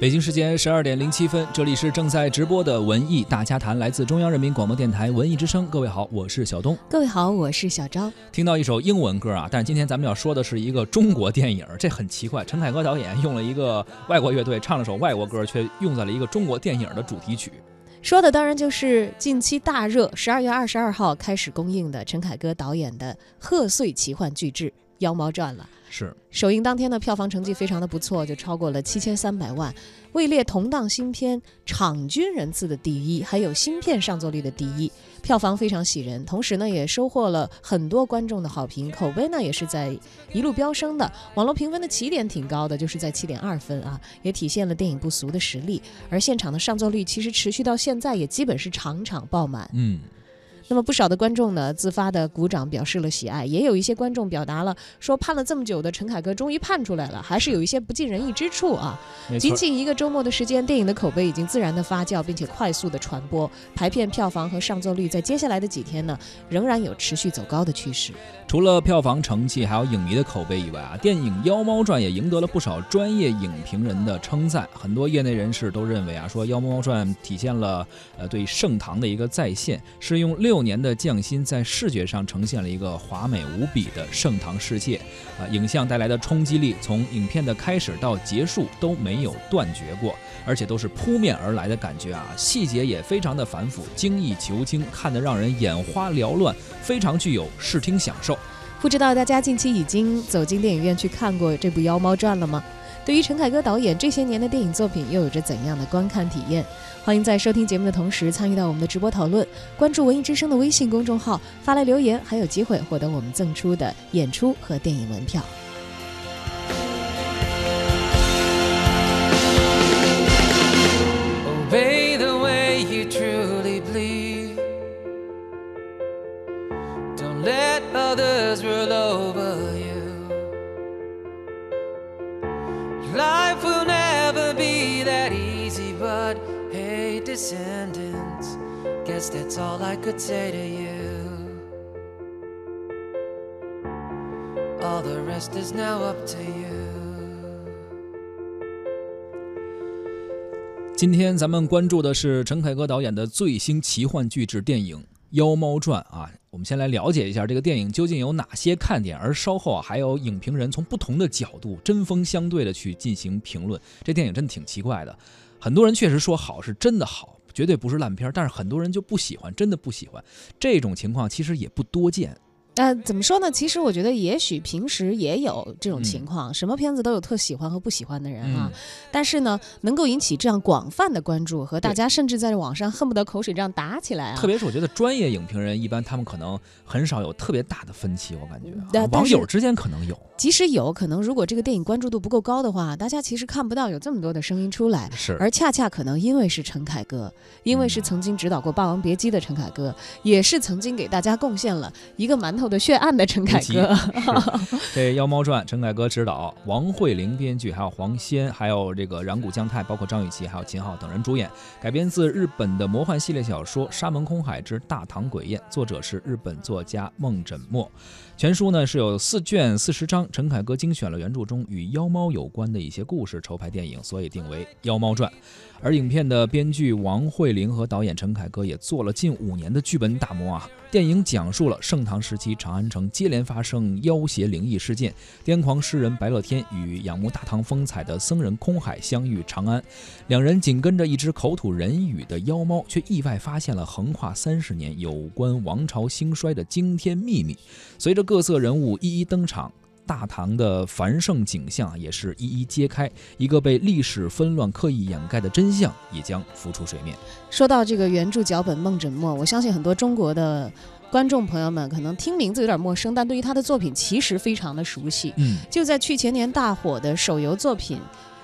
北京时间十二点零七分，这里是正在直播的文艺大家谈，来自中央人民广播电台文艺之声。各位好，我是小东。各位好，我是小昭。听到一首英文歌啊，但是今天咱们要说的是一个中国电影，这很奇怪。陈凯歌导演用了一个外国乐队唱了首外国歌，却用在了一个中国电影的主题曲。说的当然就是近期大热，十二月二十二号开始公映的陈凯歌导演的贺岁奇幻巨制《妖猫传》了。是首映当天的票房成绩非常的不错，就超过了七千三百万，位列同档新片场均人次的第一，还有新片上座率的第一，票房非常喜人。同时呢，也收获了很多观众的好评，口碑呢也是在一路飙升的。网络评分的起点挺高的，就是在七点二分啊，也体现了电影不俗的实力。而现场的上座率其实持续到现在，也基本是场场爆满。嗯。那么不少的观众呢，自发的鼓掌表示了喜爱，也有一些观众表达了说盼了这么久的陈凯歌终于盼出来了，还是有一些不尽人意之处啊。仅仅一个周末的时间，电影的口碑已经自然的发酵，并且快速的传播，排片票房和上座率在接下来的几天呢，仍然有持续走高的趋势。除了票房成绩，还有影迷的口碑以外啊，电影《妖猫传》也赢得了不少专业影评人的称赞。很多业内人士都认为啊，说《妖猫传》体现了呃对盛唐的一个再现，是用六六年的匠心在视觉上呈现了一个华美无比的盛唐世界。啊，影像带来的冲击力，从影片的开始到结束都没有断绝过，而且都是扑面而来的感觉啊，细节也非常的繁复，精益求精，看得让人眼花缭乱，非常具有视听享受。不知道大家近期已经走进电影院去看过这部《妖猫传》了吗？对于陈凯歌导演这些年的电影作品，又有着怎样的观看体验？欢迎在收听节目的同时参与到我们的直播讨论，关注文艺之声的微信公众号发来留言，还有机会获得我们赠出的演出和电影门票。That's all I could say to you. All the rest is now up to you. 今天咱们关注的是陈凯歌导演的最新奇幻巨制电影《妖猫传》啊。我们先来了解一下这个电影究竟有哪些看点，而稍后啊还有影评人从不同的角度针锋相对的去进行评论。这电影真的挺奇怪的，很多人确实说好是真的好，绝对不是烂片，但是很多人就不喜欢，真的不喜欢。这种情况其实也不多见。呃，怎么说呢？其实我觉得，也许平时也有这种情况，什么片子都有特喜欢和不喜欢的人啊。但是呢，能够引起这样广泛的关注，和大家甚至在网上恨不得口水仗打起来啊。特别是我觉得专业影评人一般他们可能很少有特别大的分歧，我感觉网友之间可能有。即使有可能，如果这个电影关注度不够高的话，大家其实看不到有这么多的声音出来。是。而恰恰可能因为是陈凯歌，因为是曾经指导过《霸王别姬》的陈凯歌，也是曾经给大家贡献了一个馒头的血案的陈。凯歌，这《妖猫传》，陈凯歌执导，王慧玲编剧，还有黄仙，还有这个染谷将太，包括张雨绮，还有秦昊等人主演，改编自日本的魔幻系列小说《沙门空海之大唐鬼宴》，作者是日本作家梦枕墨。全书呢是有四卷四十章，陈凯歌精选了原著中与妖猫有关的一些故事，筹拍电影，所以定为《妖猫传》。而影片的编剧王慧玲和导演陈凯歌也做了近五年的剧本打磨啊。电影讲述了盛唐时期长安城接连发生妖邪灵异事件，癫狂诗人白乐天与仰慕大唐风采的僧人空海相遇长安，两人紧跟着一只口吐人语的妖猫，却意外发现了横跨三十年有关王朝兴衰的惊天秘密。随着各色人物一一登场。大唐的繁盛景象也是一一揭开，一个被历史纷乱刻意掩盖的真相也将浮出水面。说到这个原著脚本梦枕墨，我相信很多中国的观众朋友们可能听名字有点陌生，但对于他的作品其实非常的熟悉。嗯，就在去前年大火的手游作品。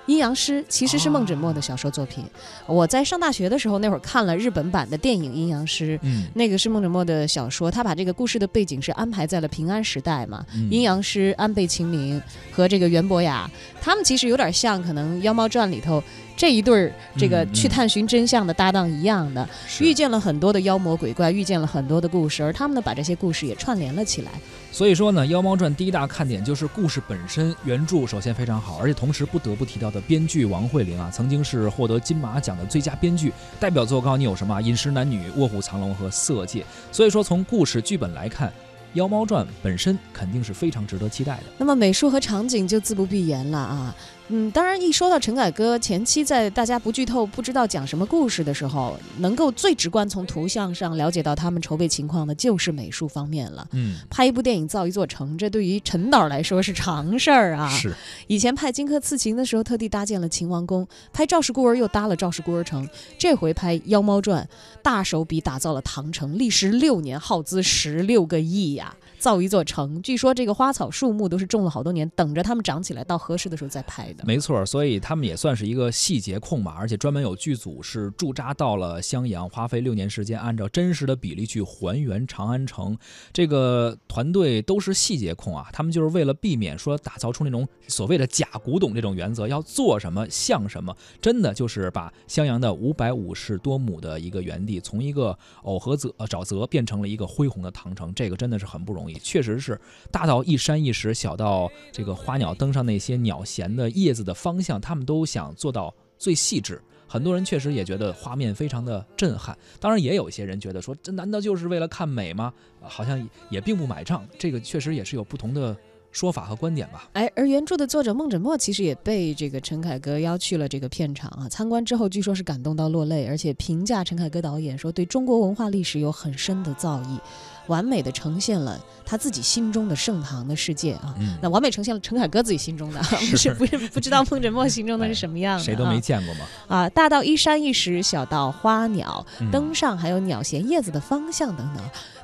阴阳师》其实是孟枕墨的小说作品。我在上大学的时候，那会儿看了日本版的电影《阴阳师》，嗯，那个是孟枕墨的小说，他把这个故事的背景是安排在了平安时代嘛。嗯阴阳师安倍晴明和这个袁博雅，他们其实有点像可能《妖猫传》里头这一对儿这个去探寻真相的搭档一样的，是遇见了很多的妖魔鬼怪，遇见了很多的故事，而他们呢把这些故事也串联了起来。所以说呢，《妖猫传》第一大看点就是故事本身，原著首先非常好，而且同时不得不提到的编剧王慧玲啊，曾经是获得金马奖的最佳编剧，代表作告诉你有什么啊？《饮食男女》《卧虎藏龙》和《色戒》。所以说从故事剧本来看，《妖猫传》本身肯定是非常值得期待的。那么美术和场景就自不必言了啊。嗯，当然一说到陈凯歌前期在大家不剧透、不知道讲什么故事的时候，能够最直观从图像上了解到他们筹备情况的就是美术方面了。嗯，拍一部电影造一座城，这对于陈导来说是常事儿啊。是，以前拍《荆轲刺秦》的时候，特地搭建了秦王宫；拍《赵氏孤儿》又搭了赵氏孤儿城。这回拍《妖猫传》，大手笔打造了唐城，历时六年，耗资十六个亿呀、造一座城。据说这个花草树木都是种了好多年，等着它们长起来，到合适的时候再拍的。没错，所以他们也算是一个细节控吧，而且专门有剧组是驻扎到了襄阳，花费六年时间，按照真实的比例去还原长安城。这个团队都是细节控啊，他们就是为了避免说打造出那种所谓的假古董这种原则，要做什么像什么，真的就是把襄阳的五百五十多亩的一个原地，从一个藕和泽沼泽变成了一个恢宏的唐城，这个真的是很不容易，确实是大到一山一石，小到这个花鸟登上那些鸟衔的叶子的方向，他们都想做到最细致。很多人确实也觉得画面非常的震撼，当然也有一些人觉得说，这难道就是为了看美吗？好像也并不买账。这个确实也是有不同的说法和观点吧。哎，而原著的作者孟枕墨其实也被这个陈凯歌邀去了这个片场啊，参观之后据说是感动到落泪，而且评价陈凯歌导演说对中国文化历史有很深的造诣，完美的呈现了他自己心中的盛唐的世界啊。嗯，那完美呈现了陈凯歌自己心中的，不是不是不知道孟枕墨心中的是什么样的、啊，谁都没见过嘛。啊，大到一山一石，小到花鸟嗯登上，还有鸟衔叶子的方向等等，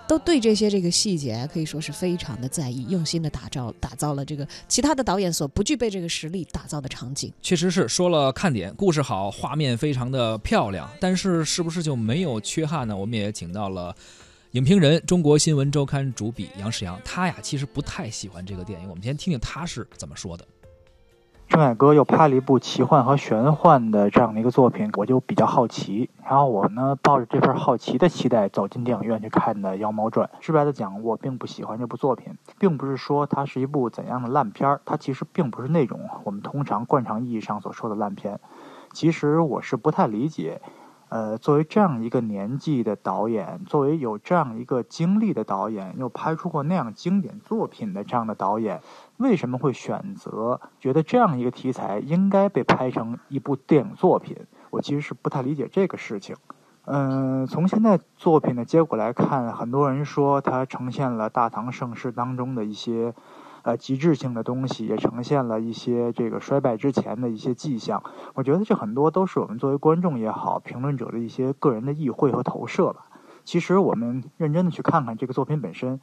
都对这些这个细节可以说是非常的在意，用心的打造打造了这个其他的导演所不具备这个实力打造的场景。确实是说了看点，故事好，画面非常的漂亮，但是是不是就没有缺憾呢？我们也请到了影评人、中国新闻周刊主笔杨世阳，他呀其实不太喜欢这个电影，我们先听听他是怎么说的。郑凯歌又拍了一部奇幻和玄幻的这样的一个作品，我就比较好奇。然后我呢，抱着这份好奇的期待走进电影院去看的《妖猫传》。直白的讲，我并不喜欢这部作品，并不是说它是一部怎样的烂片儿，它其实并不是那种我们通常惯常意义上所说的烂片。其实我是不太理解，呃，作为这样一个年纪的导演，作为有这样一个经历的导演，又拍出过那样经典作品的这样的导演，为什么会选择觉得这样一个题材应该被拍成一部电影作品？我其实是不太理解这个事情。嗯、从现在作品的结果来看，很多人说它呈现了大唐盛世当中的一些呃极致性的东西，也呈现了一些这个衰败之前的一些迹象。我觉得这很多都是我们作为观众也好，评论者的一些个人的意会和投射吧。其实我们认真的去看看这个作品本身，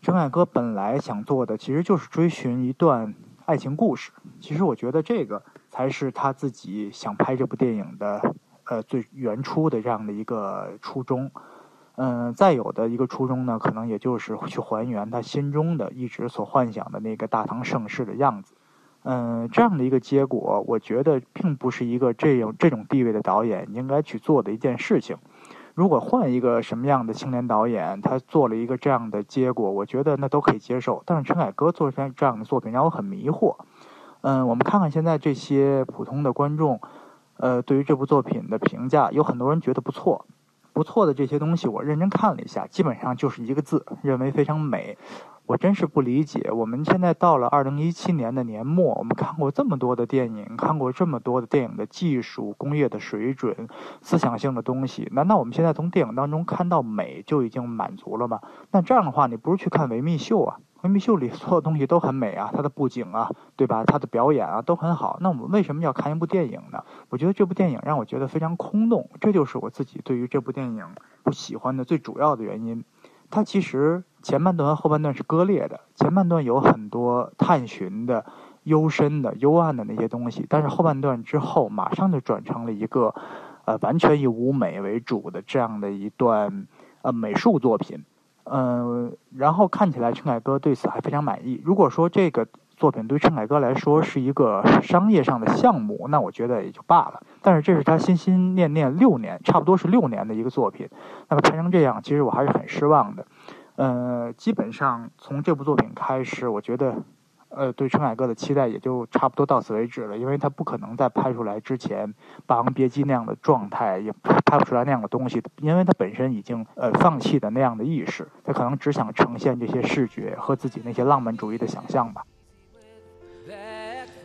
陈凯歌本来想做的其实就是追寻一段爱情故事。其实我觉得这个才是他自己想拍这部电影的呃最原初的这样的一个初衷。嗯、再有的一个初衷呢，可能也就是去还原他心中的一直所幻想的那个大唐盛世的样子。嗯，这样的一个结果，我觉得并不是一个这样这种地位的导演应该去做的一件事情。如果换一个什么样的青年导演，他做了一个这样的结果，我觉得那都可以接受。但是陈凯歌做出来这样的作品让我很迷惑。嗯，我们看看现在这些普通的观众，呃，对于这部作品的评价，有很多人觉得不错，不错的这些东西，我认真看了一下，基本上就是一个字，认为非常美。我真是不理解，我们现在到了二零一七年的年末，我们看过这么多的电影，看过这么多的电影的技术、工业的水准、思想性的东西，难道我们现在从电影当中看到美就已经满足了吗？那这样的话，你不如去看维密秀啊，维密秀里所有东西都很美啊，它的布景啊，对吧？它的表演啊都很好。那我们为什么要看一部电影呢？我觉得这部电影让我觉得非常空洞，这就是我自己对于这部电影不喜欢的最主要的原因。它其实前半段和后半段是割裂的，前半段有很多探寻的，幽深的、幽暗的那些东西。但是后半段之后，马上就转成了一个，呃，完全以舞美为主的这样的一段呃美术作品。嗯，然后看起来陈凯歌对此还非常满意。如果说这个作品对陈凯歌来说是一个商业上的项目，那我觉得也就罢了。但是这是他心心念念六年，差不多是六年的一个作品，那么拍成这样，其实我还是很失望的。嗯，基本上从这部作品开始，我觉得，呃，对陈凯歌的期待也就差不多到此为止了，因为他不可能在拍出来之前《霸王别姬》那样的状态，也拍不出来那样的东西，因为他本身已经呃放弃的那样的意识，他可能只想呈现这些视觉和自己那些浪漫主义的想象吧。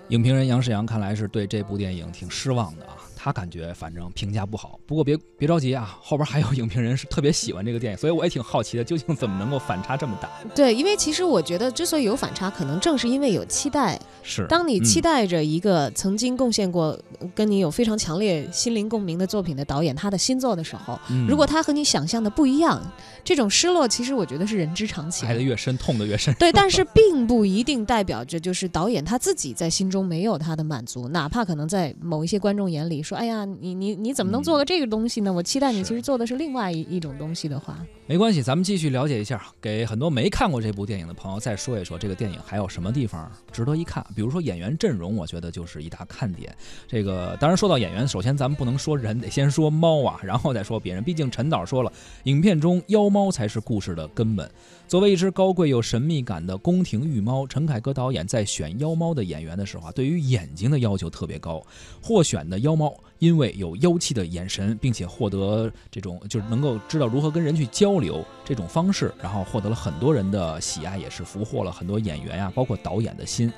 影评人杨世阳看来是对这部电影挺失望的啊。他感觉反正评价不好，不过别别着急啊，后边还有影评人是特别喜欢这个电影，所以我也挺好奇的，究竟怎么能够反差这么大？对，因为其实我觉得之所以有反差，可能正是因为有期待。是，当你期待着一个曾经贡献过跟你有非常强烈心灵共鸣的作品的导演他的新作的时候，如果他和你想象的不一样，这种失落其实我觉得是人之常情。爱的越深，痛的越深。对，但是并不一定代表着就是导演他自己在心中没有他的满足，哪怕可能在某一些观众眼里说，哎呀，你你。你怎么能做个这个东西呢？我期待你其实做的是另外一一种东西的话，没关系，咱们继续了解一下，给很多没看过这部电影的朋友再说一说这个电影还有什么地方值得一看。比如说演员阵容，我觉得就是一大看点。这个当然说到演员，首先咱们不能说人，得先说猫啊，然后再说别人。毕竟陈导说了，影片中妖猫才是故事的根本。作为一只高贵又神秘感的宫廷御猫，陈凯歌导演在选妖猫的演员的时候啊，对于眼睛的要求特别高。获选的妖猫因为有妖气的眼神，并且获得这种就是能够知道如何跟人去交流这种方式，然后获得了很多人的喜爱，也是俘获了很多演员呀，包括导演的心。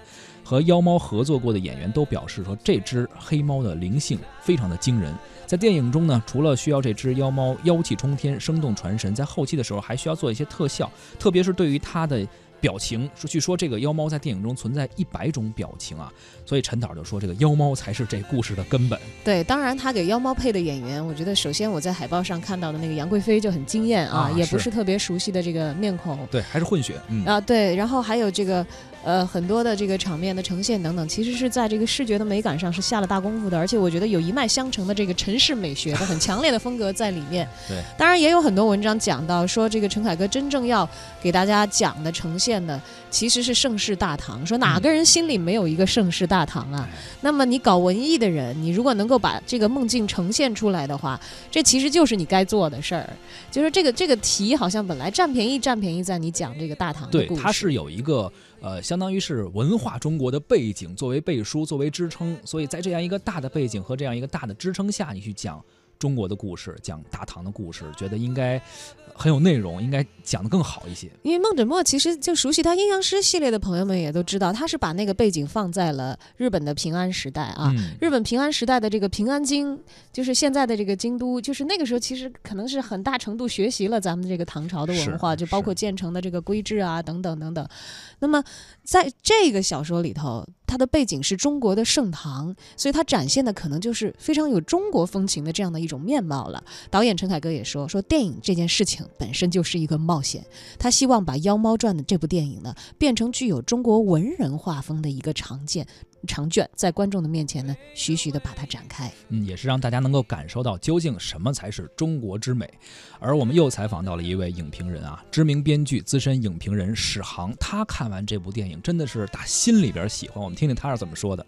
和妖猫合作过的演员都表示说，这只黑猫的灵性非常的惊人。在电影中呢，除了需要这只妖猫妖气冲天、生动传神，在后期的时候还需要做一些特效，特别是对于它的。表情说，据说这个妖猫在电影中存在一百种表情啊，所以陈导就说这个妖猫才是这故事的根本。对，当然他给妖猫配的演员，我觉得首先我在海报上看到的那个杨贵妃就很惊艳啊，也不是特别熟悉的这个面孔。对，还是混血。嗯啊，对，然后还有这个呃很多的这个场面的呈现等等，其实是在这个视觉的美感上是下了大功夫的，而且我觉得有一脉相承的这个陈氏美学的很强烈的风格在里面。对，当然也有很多文章讲到说这个陈凯歌真正要给大家讲的呈现的。其实是盛世大唐，说哪个人心里没有一个盛世大唐啊？那么你搞文艺的人，你如果能够把这个梦境呈现出来的话，这其实就是你该做的事儿。就是这个这个题好像本来占便宜占便宜在你讲这个大唐的故事，对，它是有一个呃，相当于是文化中国的背景作为背书作为支撑，所以在这样一个大的背景和这样一个大的支撑下，你去讲。中国的故事，讲大唐的故事，觉得应该很有内容，应该讲得更好一些。因为孟枕墨其实就熟悉他阴阳师系列的朋友们也都知道，他是把那个背景放在了日本的平安时代啊。日本平安时代的这个平安京，就是现在的这个京都，就是那个时候其实可能是很大程度学习了咱们这个唐朝的文化，就包括建成的这个规制啊等等等等。那么在这个小说里头。它的背景是中国的盛唐，所以它展现的可能就是非常有中国风情的这样的一种面貌了。导演陈凯歌也说，说电影这件事情本身就是一个冒险，他希望把《妖猫传》的这部电影呢，变成具有中国文人画风的一个常见。长卷在观众的面前呢，徐徐的把它展开，嗯，也是让大家能够感受到究竟什么才是中国之美。而我们又采访到了一位影评人啊，知名编剧、资深影评人史航，他看完这部电影真的是打心里边喜欢。我们听听他是怎么说的。《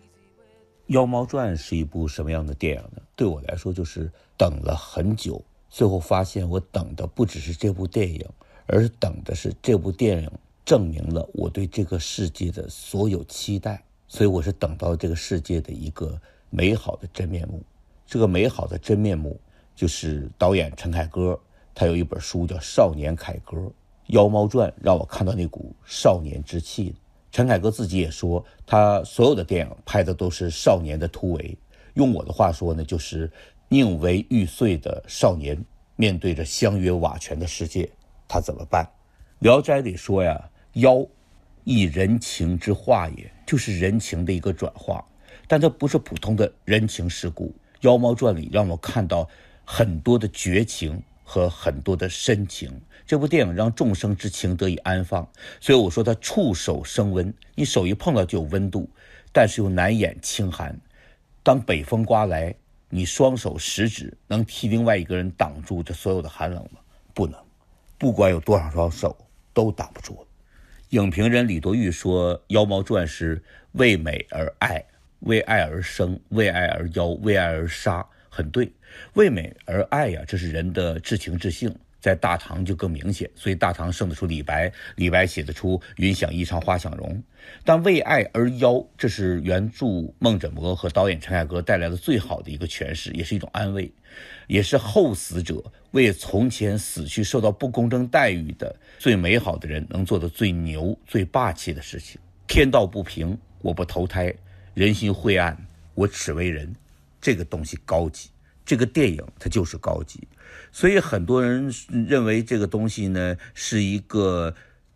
妖猫传》是一部什么样的电影呢？对我来说，就是等了很久，最后发现我等的不只是这部电影，而是等的是这部电影证明了我对这个世界的所有期待。所以我是等到这个世界的一个美好的真面目，这个美好的真面目就是导演陈凯歌，他有一本书叫《少年凯歌》，《妖猫传》让我看到那股少年之气。陈凯歌自己也说，他所有的电影拍的都是少年的突围。用我的话说呢，就是宁为玉碎的少年，面对着相约瓦全的世界，他怎么办？《聊斋》里说呀，妖。以人情之化也，就是人情的一个转化，但它不是普通的人情世故。《妖猫传》里让我看到很多的绝情和很多的深情。这部电影让众生之情得以安放，所以我说它触手生温，你手一碰到就有温度。但是又难掩清寒。当北风刮来，你双手食指能替另外一个人挡住这所有的寒冷吗？不能，不管有多少双手，都挡不住。影评人李多玉说：“《妖猫传》是为美而爱，为爱而生，为爱而妖，为爱而杀。”很对，为美而爱呀，这是人的至情至性。在大唐就更明显，所以大唐生得出李白，李白写得出“云想衣裳花想容”。但为爱而妖，这是原著孟枕魔和导演陈凯歌带来的最好的一个诠释，也是一种安慰，也是后死者为从前死去受到不公正待遇的最美好的人能做的最牛、最霸气的事情。天道不平，我不投胎；人心晦暗，我耻为人。这个东西高级。这个电影它就是高级，所以很多人认为这个东西呢是一个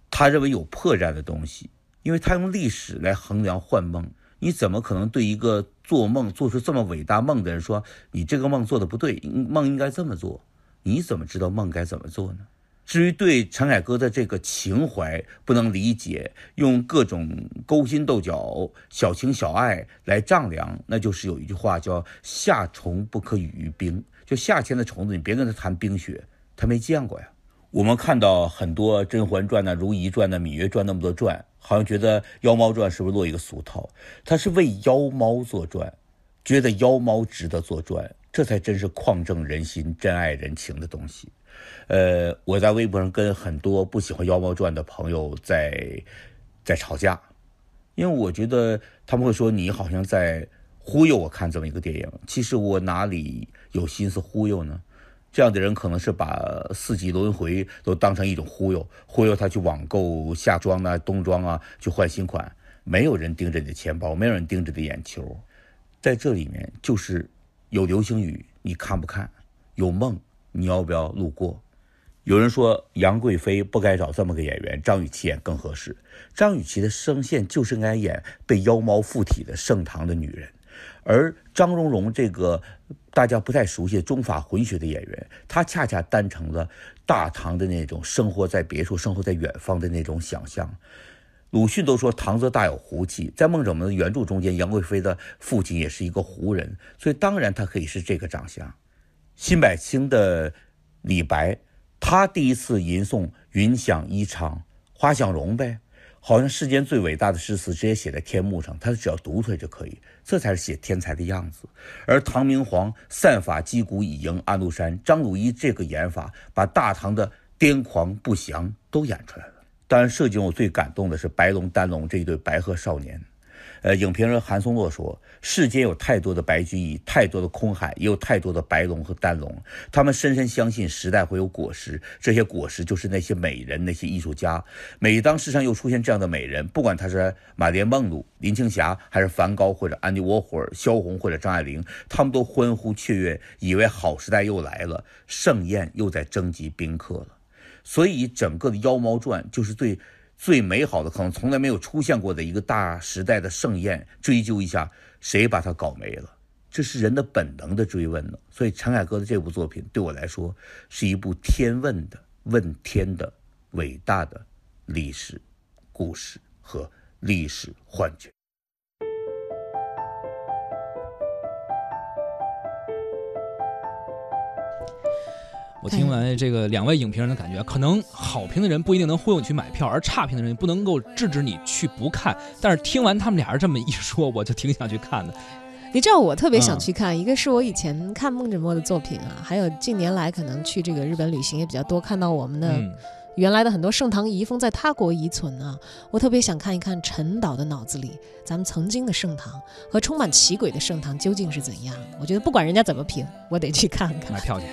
他认为有破绽的东西，因为他用历史来衡量幻梦，你怎么可能对一个做梦做出这么伟大梦的人说你这个梦做的不对，梦应该这么做？你怎么知道梦该怎么做呢？至于对陈凯歌的这个情怀不能理解，用各种勾心斗角、小情小爱来丈量，那就是有一句话叫“夏虫不可语于冰”，就夏天的虫子，你别跟他谈冰雪，他没见过呀。我们看到很多《甄嬛传》呢、《如懿传》呢、《芈月传》那么多传，好像觉得《妖猫传》是不是落一个俗套？它是为妖猫作传，觉得妖猫值得作传，这才真是旷正人心、真爱人情的东西。呃，我在微博上跟很多不喜欢《妖猫传》的朋友在在吵架，因为我觉得他们会说你好像在忽悠我看这么一个电影。其实我哪里有心思忽悠呢？这样的人可能是把四季轮回都当成一种忽悠，忽悠他去网购夏装啊、冬装啊，去换新款。没有人盯着你的钱包，没有人盯着你的眼球，在这里面就是有流星雨，你看不看？有梦。你要不要路过？有人说杨贵妃不该找这么个演员，张雨绮演更合适。张雨绮的声线就是应该演被妖猫附体的盛唐的女人，而张荣荣这个大家不太熟悉的中法混血的演员，她恰恰担成了大唐的那种生活在别处、生活在远方的那种想象。鲁迅都说唐则大有胡气，在孟枕魔的原著中间，杨贵妃的父亲也是一个胡人，所以当然他可以是这个长相。辛柏青的李白，他第一次吟诵“云想衣裳花想容”呗，好像世间最伟大的诗词直接写在天幕上，他只要读出来就可以，这才是写天才的样子。而唐明皇散发击鼓以迎安禄山，张鲁一这个演法，把大唐的癫狂不祥都演出来了。当然，涉及我最感动的是白龙丹龙这一对白鹤少年。呃，影评人韩松洛说：“世间有太多的白居易，太多的空海，也有太多的白龙和丹龙。他们深深相信时代会有果实，这些果实就是那些美人，那些艺术家。每当世上又出现这样的美人，不管她是玛莲梦露、林青霞，还是梵高或者安迪沃霍尔、萧红或者张爱玲，他们都欢呼雀跃，以为好时代又来了，盛宴又在征集宾客了。所以，整个的《妖猫传》就是对。”最美好的，可能从来没有出现过的一个大时代的盛宴，追究一下谁把它搞没了，这是人的本能的追问呢。所以陈凯歌的这部作品对我来说是一部天问的问天的伟大的历史故事和历史幻觉。我听完这个两位影评人的感觉，可能好评的人不一定能忽悠你去买票，而差评的人不能够制止你去不看。但是听完他们俩人这么一说，我就挺想去看的。你知道我特别想去看，一个是我以前看孟枕墨的作品啊，还有近年来可能去这个日本旅行也比较多，看到我们的原来的很多盛唐遗风在他国遗存啊。我特别想看一看陈导的脑子里，咱们曾经的盛唐和充满奇诡的盛唐究竟是怎样。我觉得不管人家怎么评，我得去看看。买票去。